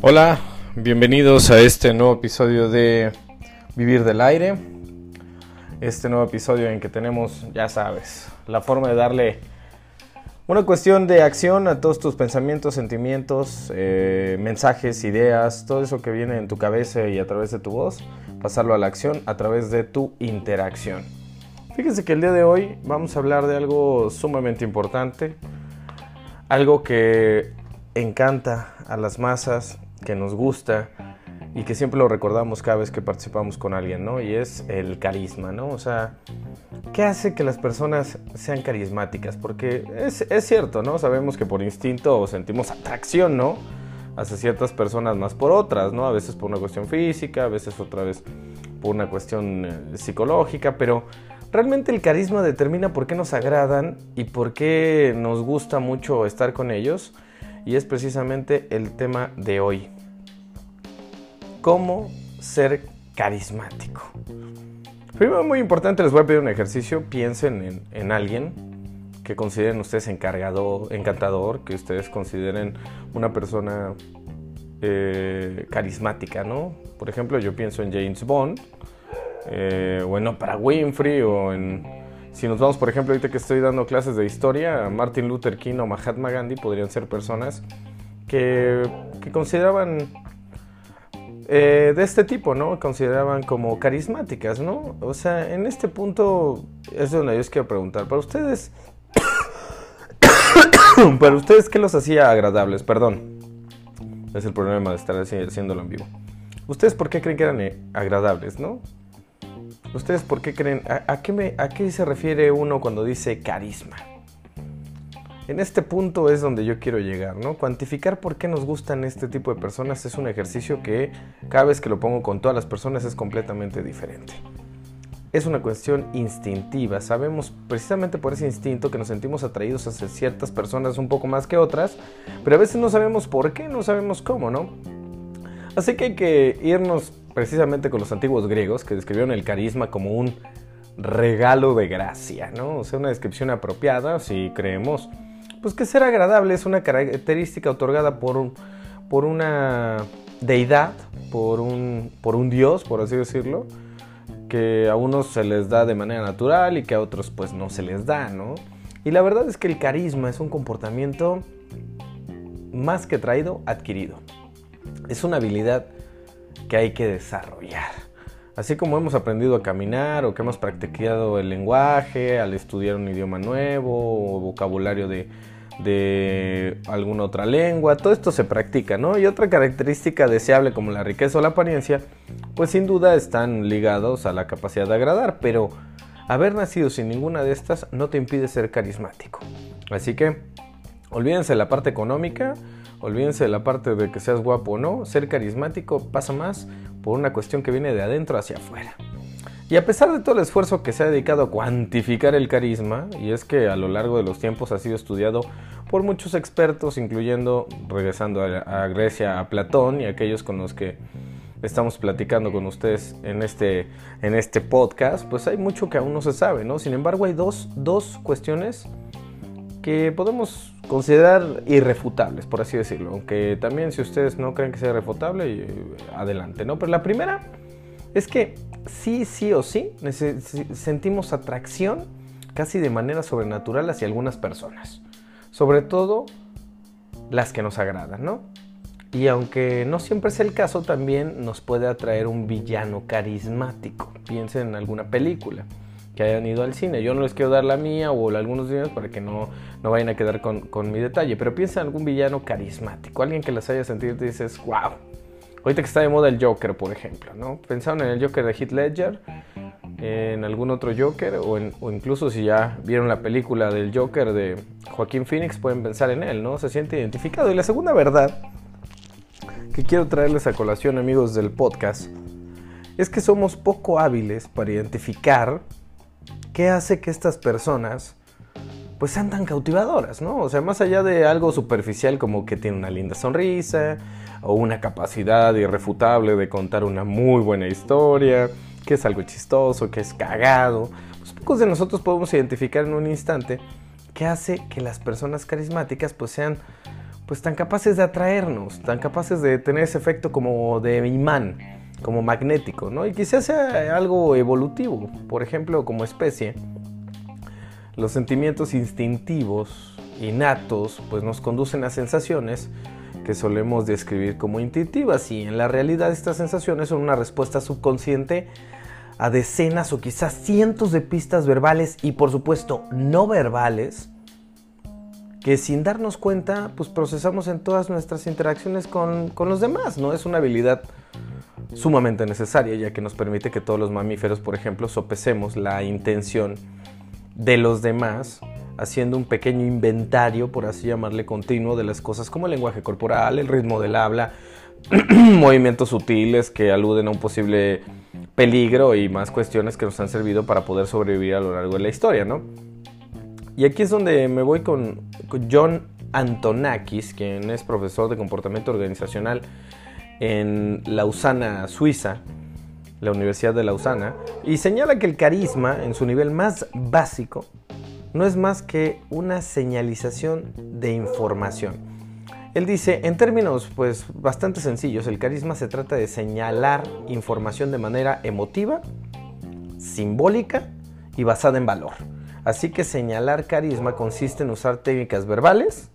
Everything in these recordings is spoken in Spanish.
Hola, bienvenidos a este nuevo episodio de Vivir del Aire. Este nuevo episodio en que tenemos, ya sabes, la forma de darle una cuestión de acción a todos tus pensamientos, sentimientos, eh, mensajes, ideas, todo eso que viene en tu cabeza y a través de tu voz, pasarlo a la acción a través de tu interacción. Fíjense que el día de hoy vamos a hablar de algo sumamente importante, algo que encanta a las masas, que nos gusta y que siempre lo recordamos cada vez que participamos con alguien, ¿no? Y es el carisma, ¿no? O sea, ¿qué hace que las personas sean carismáticas? Porque es, cierto, ¿no? Sabemos que por instinto sentimos atracción, ¿no? Hacia ciertas personas más por otras, ¿no? A veces por una cuestión física, a veces otra vez por una cuestión eh, psicológica, pero realmente el carisma determina por qué nos agradan y por qué nos gusta mucho estar con ellos y es precisamente el tema de hoy. ¿Cómo ser carismático? Primero, muy importante, les voy a pedir un ejercicio. Piensen en, alguien que consideren ustedes encargado, encantador, que ustedes consideren una persona eh, carismática, ¿no? Por ejemplo, yo pienso en James Bond, eh, o en Oprah Winfrey, o en si nos vamos, por ejemplo, ahorita que estoy dando clases de historia, Martin Luther King o Mahatma Gandhi podrían ser personas que, consideraban eh, de este tipo, ¿no? Consideraban como carismáticas, ¿no? O sea, en este punto es donde yo os quiero preguntar, para ustedes, para ustedes, ¿qué los hacía agradables? Perdón, es el problema de estar haciéndolo en vivo. ¿Ustedes por qué creen que eran eh, agradables, no? ¿Ustedes por qué creen? ¿A, qué me, ¿A qué se refiere uno cuando dice carisma? En este punto es donde yo quiero llegar, ¿no? Cuantificar por qué nos gustan este tipo de personas es un ejercicio que cada vez que lo pongo con todas las personas es completamente diferente. Es una cuestión instintiva, sabemos precisamente por ese instinto que nos sentimos atraídos hacia ciertas personas un poco más que otras, pero a veces no sabemos por qué, no sabemos cómo, ¿no? Así que hay que irnos precisamente con los antiguos griegos que describieron el carisma como un regalo de gracia, ¿no? O sea, una descripción apropiada si creemos, pues que ser agradable es una característica otorgada por, por una deidad, por un, por un dios, por así decirlo, que a unos se les da de manera natural y que a otros pues no se les da, ¿no? Y la verdad es que el carisma es un comportamiento más que traído, adquirido. Es una habilidad que hay que desarrollar. Así como hemos aprendido a caminar o que hemos practicado el lenguaje al estudiar un idioma nuevo o vocabulario de, de alguna otra lengua, todo esto se practica, ¿no? Y otra característica deseable como la riqueza o la apariencia, pues sin duda están ligados a la capacidad de agradar, pero haber nacido sin ninguna de estas no te impide ser carismático. Así que olvídense de la parte económica, Olvídense de la parte de que seas guapo o no, ser carismático pasa más por una cuestión que viene de adentro hacia afuera. Y a pesar de todo el esfuerzo que se ha dedicado a cuantificar el carisma, y es que a lo largo de los tiempos ha sido estudiado por muchos expertos, incluyendo, regresando a, Grecia, a Platón y aquellos con los que estamos platicando con ustedes en este, en este podcast, pues hay mucho que aún no se sabe, ¿no? Sin embargo, hay dos, dos cuestiones que podemos considerar irrefutables, por así decirlo. Aunque también si ustedes no creen que sea irrefutable, eh, adelante, ¿no? Pero la primera es que sí, sí o sí sentimos atracción casi de manera sobrenatural hacia algunas personas. Sobre todo las que nos agradan, ¿no? Y aunque no siempre es el caso, también nos puede atraer un villano carismático. Piensen en alguna película que hayan ido al cine. Yo no les quiero dar la mía o algunos días para que no, no vayan a quedar con, con, mi detalle, pero piensa en algún villano carismático, alguien que las haya sentido y te dices, wow. Ahorita que está de moda el Joker, por ejemplo, ¿no? Pensaron en el Joker de Heath Ledger, en algún otro Joker, o, o incluso si ya vieron la película del Joker de Joaquín Phoenix, pueden pensar en él, ¿no? Se siente identificado. Y la segunda verdad que quiero traerles a colación, amigos del podcast, es que somos poco hábiles para identificar ¿qué hace que estas personas pues sean tan cautivadoras, ¿no? O sea, más allá de algo superficial como que tiene una linda sonrisa o una capacidad irrefutable de contar una muy buena historia, que es algo chistoso, que es cagado, pues pocos de nosotros podemos identificar en un instante que hace que las personas carismáticas pues sean pues tan capaces de atraernos, tan capaces de tener ese efecto como de imán, como magnético, ¿no? Y quizás sea algo evolutivo, por ejemplo, como especie, los sentimientos instintivos, innatos, pues nos conducen a sensaciones que solemos describir como intuitivas y en la realidad estas sensaciones son una respuesta subconsciente a decenas o quizás cientos de pistas verbales y por supuesto no verbales que sin darnos cuenta, pues procesamos en todas nuestras interacciones con, los demás, ¿no? Es una habilidad sumamente necesaria, ya que nos permite que todos los mamíferos, por ejemplo, sopesemos la intención de los demás, haciendo un pequeño inventario, por así llamarle, continuo de las cosas como el lenguaje corporal, el ritmo del habla, movimientos sutiles que aluden a un posible peligro y más cuestiones que nos han servido para poder sobrevivir a lo largo de la historia, ¿no? Y aquí es donde me voy con, John Antonakis, quien es profesor de comportamiento organizacional en Lausana, Suiza, la Universidad de Lausana, y señala que el carisma, en su nivel más básico, no es más que una señalización de información. Él dice, en términos pues bastante sencillos, el carisma se trata de señalar información de manera emotiva, simbólica y basada en valor. Así que señalar carisma consiste en usar técnicas verbales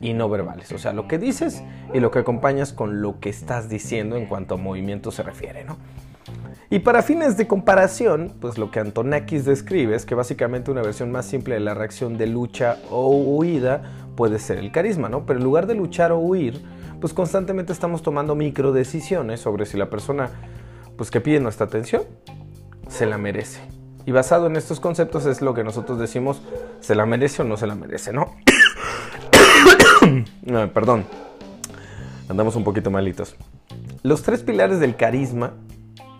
y no verbales. O sea, lo que dices y lo que acompañas con lo que estás diciendo en cuanto a movimiento se refiere, ¿no? Y para fines de comparación, pues lo que Antonakis describe es que básicamente una versión más simple de la reacción de lucha o huida puede ser el carisma, ¿no? Pero en lugar de luchar o huir, pues constantemente estamos tomando micro decisiones sobre si la persona pues que pide nuestra atención se la merece. Y basado en estos conceptos es lo que nosotros decimos, ¿se la merece o no se la merece? ¿No? perdón, andamos un poquito malitos. Los tres pilares del carisma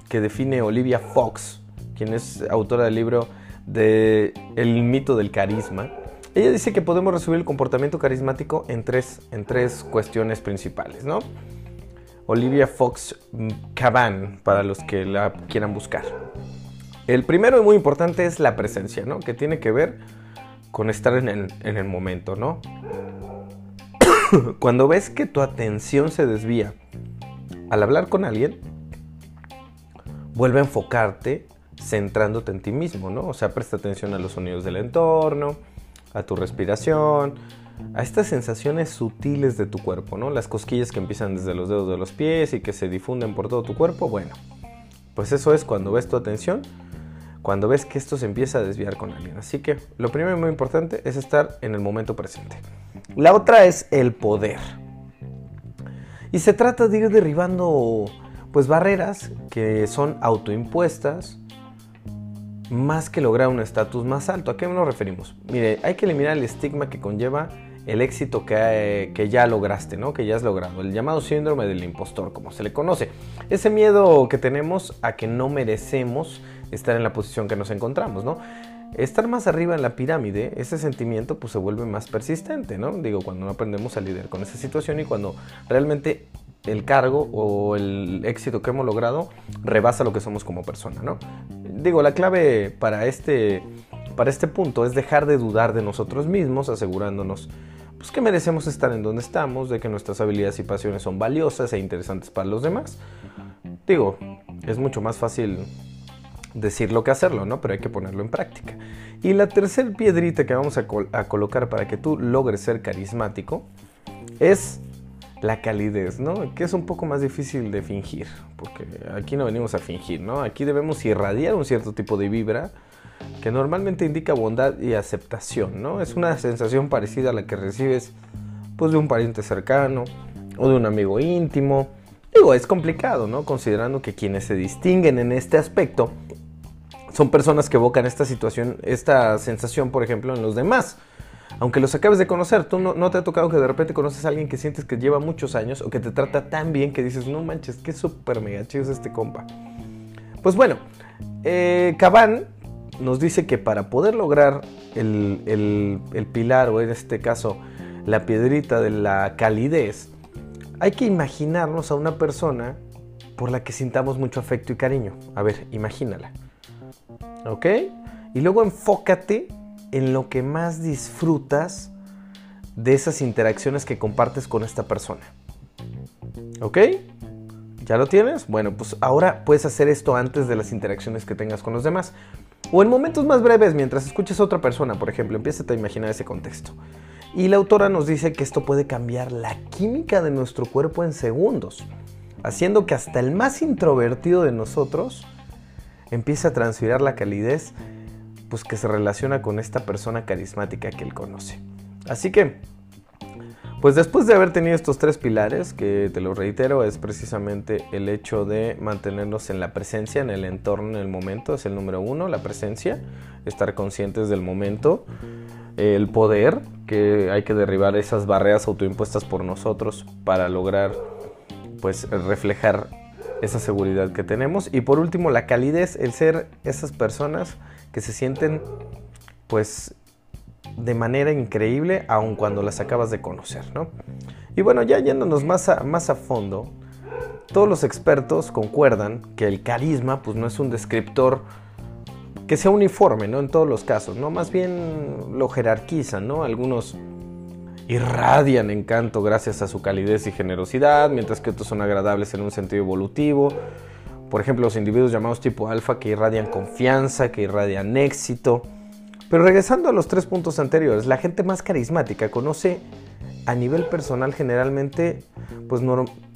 que define Olivia Fox, quien es autora del libro de El mito del carisma, ella dice que podemos resumir el comportamiento carismático en tres, en tres cuestiones principales, ¿no? Olivia Fox Caban, para los que la quieran buscar. El primero y muy importante es la presencia, ¿no? Que tiene que ver con estar en el, momento, ¿no? Cuando ves que tu atención se desvía al hablar con alguien, vuelve a enfocarte centrándote en ti mismo, ¿no? O sea, presta atención a los sonidos del entorno, a tu respiración, a estas sensaciones sutiles de tu cuerpo, ¿no? Las cosquillas que empiezan desde los dedos de los pies y que se difunden por todo tu cuerpo, bueno, pues eso es cuando ves tu atención cuando ves que esto se empieza a desviar con alguien. Así que lo primero y muy importante es estar en el momento presente. La otra es el poder. Y se trata de ir derribando pues barreras que son autoimpuestas más que lograr un estatus más alto. ¿A qué nos referimos? Mire, hay que eliminar el estigma que conlleva el éxito que, que, ya lograste, ¿no? Que ya has logrado. El llamado síndrome del impostor, como se le conoce. Ese miedo que tenemos a que no merecemos estar en la posición que nos encontramos, ¿no? Estar más arriba en la pirámide, ese sentimiento pues se vuelve más persistente, ¿no? Digo, cuando no aprendemos a lidiar con esa situación y cuando realmente el cargo o el éxito que hemos logrado rebasa lo que somos como persona, ¿no? Digo, la clave para este, para este punto es dejar de dudar de nosotros mismos, asegurándonos pues, que merecemos estar en donde estamos, de que nuestras habilidades y pasiones son valiosas e interesantes para los demás. Digo, es mucho más fácil decirlo que hacerlo, ¿no? Pero hay que ponerlo en práctica. Y la tercera piedrita que vamos a, colocar para que tú logres ser carismático es la calidez, ¿no? Que es un poco más difícil de fingir, porque aquí no venimos a fingir, ¿no? Aquí debemos irradiar un cierto tipo de vibra que normalmente indica bondad y aceptación, ¿no? Es una sensación parecida a la que recibes pues de un pariente cercano o de un amigo íntimo. Digo, es complicado, ¿no? Considerando que quienes se distinguen en este aspecto son personas que evocan esta situación, esta sensación, por ejemplo, en los demás. Aunque los acabes de conocer, tú no, te ha tocado que de repente conoces a alguien que sientes que lleva muchos años o que te trata tan bien que dices, no manches, qué súper mega chido es este compa. Pues bueno, eh, Cabán nos dice que para poder lograr el, el pilar, o en este caso la piedrita de la calidez, hay que imaginarnos a una persona por la que sintamos mucho afecto y cariño. A ver, imagínala. ¿Ok? Y luego enfócate en lo que más disfrutas de esas interacciones que compartes con esta persona. ¿Ok? ¿Ya lo tienes? Bueno, pues ahora puedes hacer esto antes de las interacciones que tengas con los demás. O en momentos más breves, mientras escuches a otra persona, por ejemplo, empieza a imaginar ese contexto. Y la autora nos dice que esto puede cambiar la química de nuestro cuerpo en segundos, haciendo que hasta el más introvertido de nosotros empiece a transferir la calidez pues, que se relaciona con esta persona carismática que él conoce. Así que, pues después de haber tenido estos tres pilares, que te lo reitero, es precisamente el hecho de mantenernos en la presencia, en el entorno, en el momento, es el número uno, la presencia, estar conscientes del momento, el poder, que hay que derribar esas barreras autoimpuestas por nosotros para lograr pues reflejar esa seguridad que tenemos. Y por último la calidez, el ser esas personas que se sienten pues de manera increíble aun cuando las acabas de conocer, ¿no? Y bueno, ya yéndonos más a, más a fondo, todos los expertos concuerdan que el carisma pues no es un descriptor que sea uniforme, ¿no? En todos los casos, ¿no? Más bien lo jerarquizan, ¿no? Algunos irradian encanto gracias a su calidez y generosidad, mientras que otros son agradables en un sentido evolutivo. Por ejemplo, los individuos llamados tipo alfa que irradian confianza, que irradian éxito. Pero regresando a los tres puntos anteriores, la gente más carismática conoce a nivel personal generalmente, pues,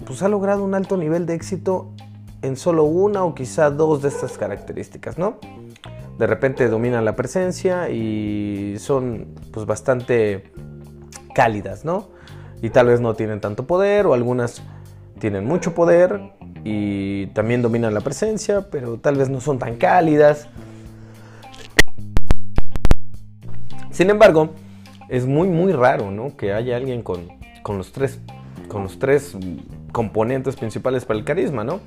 pues ha logrado un alto nivel de éxito en solo una o quizá dos de estas características, ¿no? de repente dominan la presencia y son pues bastante cálidas, ¿no? Y tal vez no tienen tanto poder o algunas tienen mucho poder y también dominan la presencia, pero tal vez no son tan cálidas. Sin embargo, es muy muy raro, ¿no? Que haya alguien con, con los tres con los tres componentes principales para el carisma, ¿no?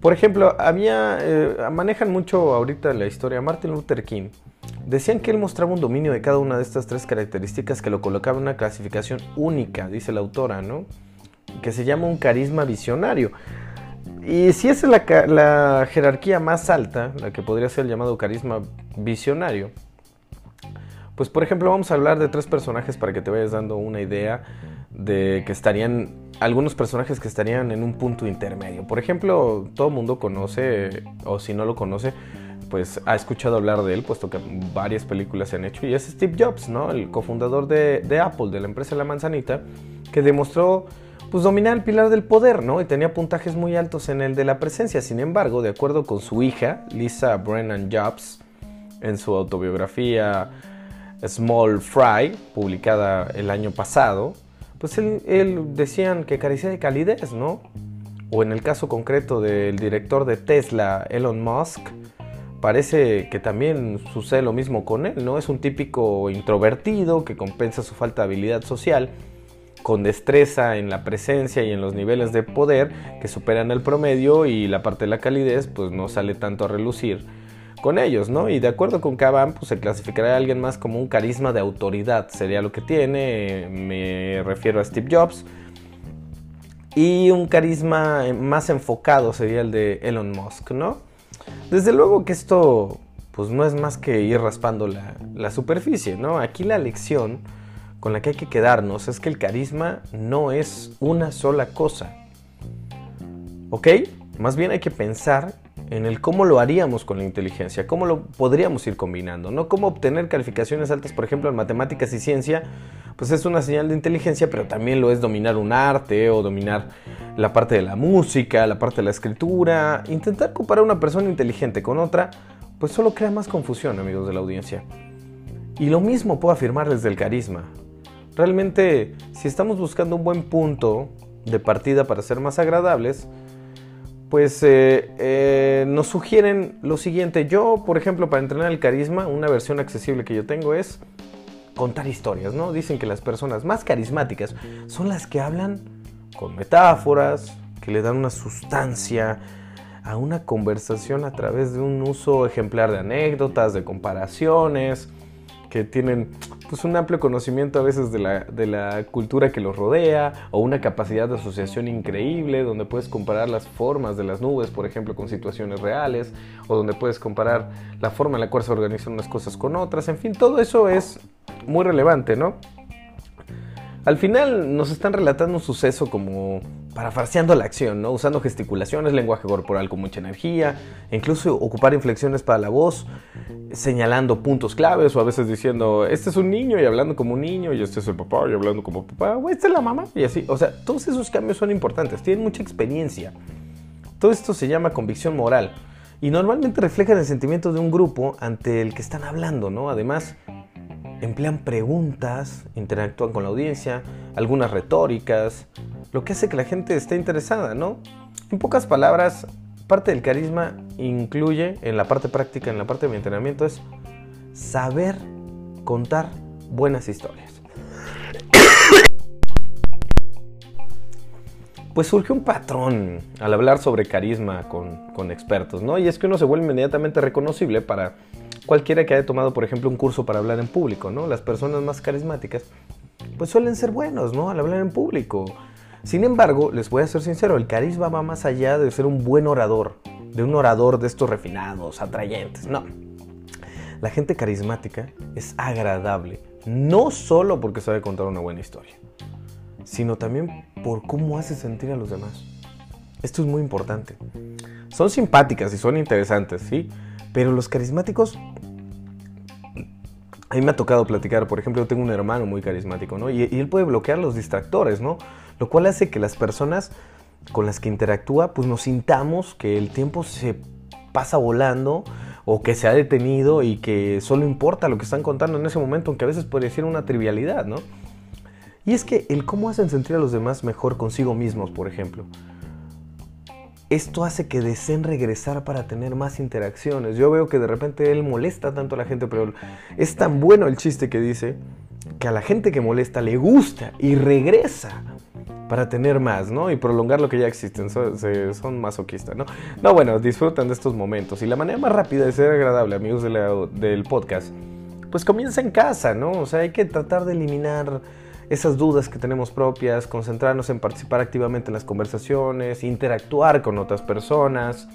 Por ejemplo, había, eh, manejan mucho ahorita la historia Martin Luther King. Decían que él mostraba un dominio de cada una de estas tres características que lo colocaba en una clasificación única, dice la autora, ¿no? Que se llama un carisma visionario. Y si esa es la, jerarquía más alta, la que podría ser llamado carisma visionario, pues por ejemplo vamos a hablar de tres personajes para que te vayas dando una idea de que estarían algunos personajes que estarían en un punto intermedio. Por ejemplo, todo el mundo conoce, o si no lo conoce, pues ha escuchado hablar de él, puesto que varias películas se han hecho, y es Steve Jobs, ¿no? El cofundador de, Apple, de la empresa La Manzanita, que demostró pues dominar el pilar del poder, ¿no? Y tenía puntajes muy altos en el de la presencia. Sin embargo, de acuerdo con su hija, Lisa Brennan Jobs, en su autobiografía Small Fry, publicada el año pasado, pues él, decían que carecía de calidez, ¿no? O en el caso concreto del director de Tesla, Elon Musk, parece que también sucede lo mismo con él, ¿no? Es un típico introvertido que compensa su falta de habilidad social con destreza en la presencia y en los niveles de poder que superan el promedio y la parte de la calidez pues no sale tanto a relucir con ellos, ¿no? Y de acuerdo con Caban, pues se clasificará a alguien más como un carisma de autoridad, sería lo que tiene, me refiero a Steve Jobs. Y un carisma más enfocado sería el de Elon Musk, ¿no? Desde luego que esto pues no es más que ir raspando la, la superficie, ¿no? Aquí la lección con la que hay que quedarnos es que el carisma no es una sola cosa. ¿Ok? Más bien hay que pensar en el cómo lo haríamos con la inteligencia, cómo lo podríamos ir combinando, no cómo obtener calificaciones altas, por ejemplo, en matemáticas y ciencia, pues es una señal de inteligencia, pero también lo es dominar un arte o dominar la parte de la música, la parte de la escritura. Intentar comparar una persona inteligente con otra, pues solo crea más confusión, amigos de la audiencia. Y lo mismo puedo afirmar desde el carisma. Realmente, si estamos buscando un buen punto de partida para ser más agradables, pues eh, eh, nos sugieren lo siguiente. Yo, por ejemplo, para entrenar el carisma, una versión accesible que yo tengo es contar historias, ¿no? Dicen que las personas más carismáticas son las que hablan con metáforas, que le dan una sustancia a una conversación a través de un uso ejemplar de anécdotas, de comparaciones, que tienen pues un amplio conocimiento a veces de la, de la cultura que los rodea o una capacidad de asociación increíble donde puedes comparar las formas de las nubes, por ejemplo, con situaciones reales o donde puedes comparar la forma en la cual se organizan unas cosas con otras. En fin, todo eso es muy relevante, ¿no? Al final nos están relatando un suceso como parafarseando la acción, ¿no? Usando gesticulaciones, lenguaje corporal con mucha energía, e incluso ocupar inflexiones para la voz, señalando puntos claves o a veces diciendo, este es un niño y hablando como un niño, y este es el papá y hablando como papá, o esta es la mamá, y así. O sea, todos esos cambios son importantes, tienen mucha experiencia. Todo esto se llama convicción moral y normalmente reflejan el sentimiento de un grupo ante el que están hablando, ¿no? Además, emplean preguntas, interactúan con la audiencia, algunas retóricas, lo que hace que la gente esté interesada, ¿no? En pocas palabras, parte del carisma incluye, en la parte práctica, en la parte de mi entrenamiento, es saber contar buenas historias. Pues surge un patrón al hablar sobre carisma con, con expertos, ¿no? Y es que uno se vuelve inmediatamente reconocible para cualquiera que haya tomado, por ejemplo, un curso para hablar en público, ¿no? Las personas más carismáticas, pues suelen ser buenos, ¿no? Al hablar en público. Sin embargo, les voy a ser sincero, el carisma va más allá de ser un buen orador, de un orador de estos refinados, atrayentes, no. La gente carismática es agradable, no solo porque sabe contar una buena historia, sino también por cómo hace sentir a los demás. Esto es muy importante. Son simpáticas y son interesantes, ¿sí? Pero los carismáticos, a mí me ha tocado platicar, por ejemplo, yo tengo un hermano muy carismático, ¿no? Y, él puede bloquear los distractores, ¿no? Lo cual hace que las personas con las que interactúa, pues nos sintamos que el tiempo se pasa volando o que se ha detenido y que solo importa lo que están contando en ese momento, aunque a veces ser una trivialidad, ¿no? Y es que el cómo hacen sentir a los demás mejor consigo mismos, por ejemplo. Esto hace que deseen regresar para tener más interacciones. Yo veo que de repente él molesta tanto a la gente, pero es tan bueno el chiste que dice que a la gente que molesta le gusta y regresa para tener más, ¿no? Y prolongar lo que ya existen. Son, masoquistas, ¿no? No, bueno, disfrutan de estos momentos. Y la manera más rápida de ser agradable, amigos del podcast, pues comienza en casa, ¿no? O sea, hay que tratar de eliminar esas dudas que tenemos propias, concentrarnos en participar activamente en las conversaciones, interactuar con otras personas.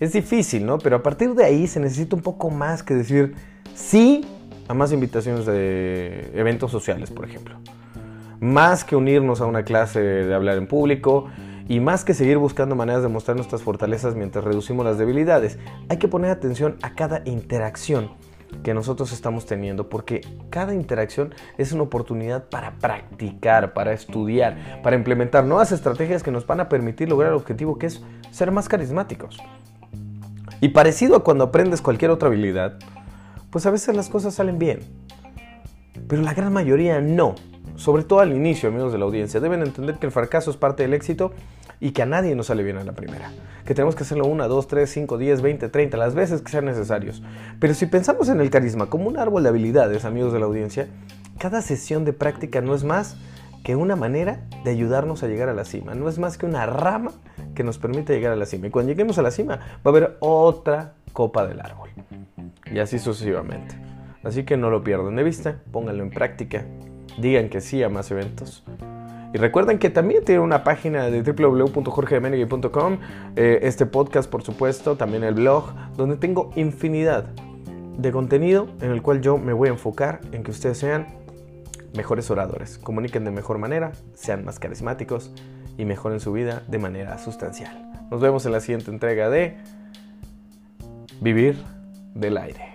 Es difícil, ¿no? Pero a partir de ahí se necesita un poco más que decir sí a más invitaciones de eventos sociales, por ejemplo. Más que unirnos a una clase de hablar en público y más que seguir buscando maneras de mostrar nuestras fortalezas mientras reducimos las debilidades, hay que poner atención a cada interacción que nosotros estamos teniendo, porque cada interacción es una oportunidad para practicar, para estudiar, para implementar nuevas estrategias que nos van a permitir lograr el objetivo que es ser más carismáticos. Y parecido a cuando aprendes cualquier otra habilidad, pues a veces las cosas salen bien, pero la gran mayoría no. Sobre todo al inicio, amigos de la audiencia, deben entender que el fracaso es parte del éxito y que a nadie nos sale bien a la primera. Que tenemos que hacerlo una, dos, tres, cinco, diez, veinte, treinta, las veces que sean necesarios. Pero si pensamos en el carisma como un árbol de habilidades, amigos de la audiencia, cada sesión de práctica no es más que una manera de ayudarnos a llegar a la cima. No es más que una rama que nos permite llegar a la cima. Y cuando lleguemos a la cima va a haber otra copa del árbol. Y así sucesivamente. Así que no lo pierdan de vista, pónganlo en práctica, digan que sí a más eventos y recuerden que también tiene una página de www.jorgemenegui.com, eh, este podcast por supuesto, también el blog, donde tengo infinidad de contenido en el cual yo me voy a enfocar en que ustedes sean mejores oradores, comuniquen de mejor manera, sean más carismáticos y mejoren su vida de manera sustancial. Nos vemos en la siguiente entrega de Vivir del Aire.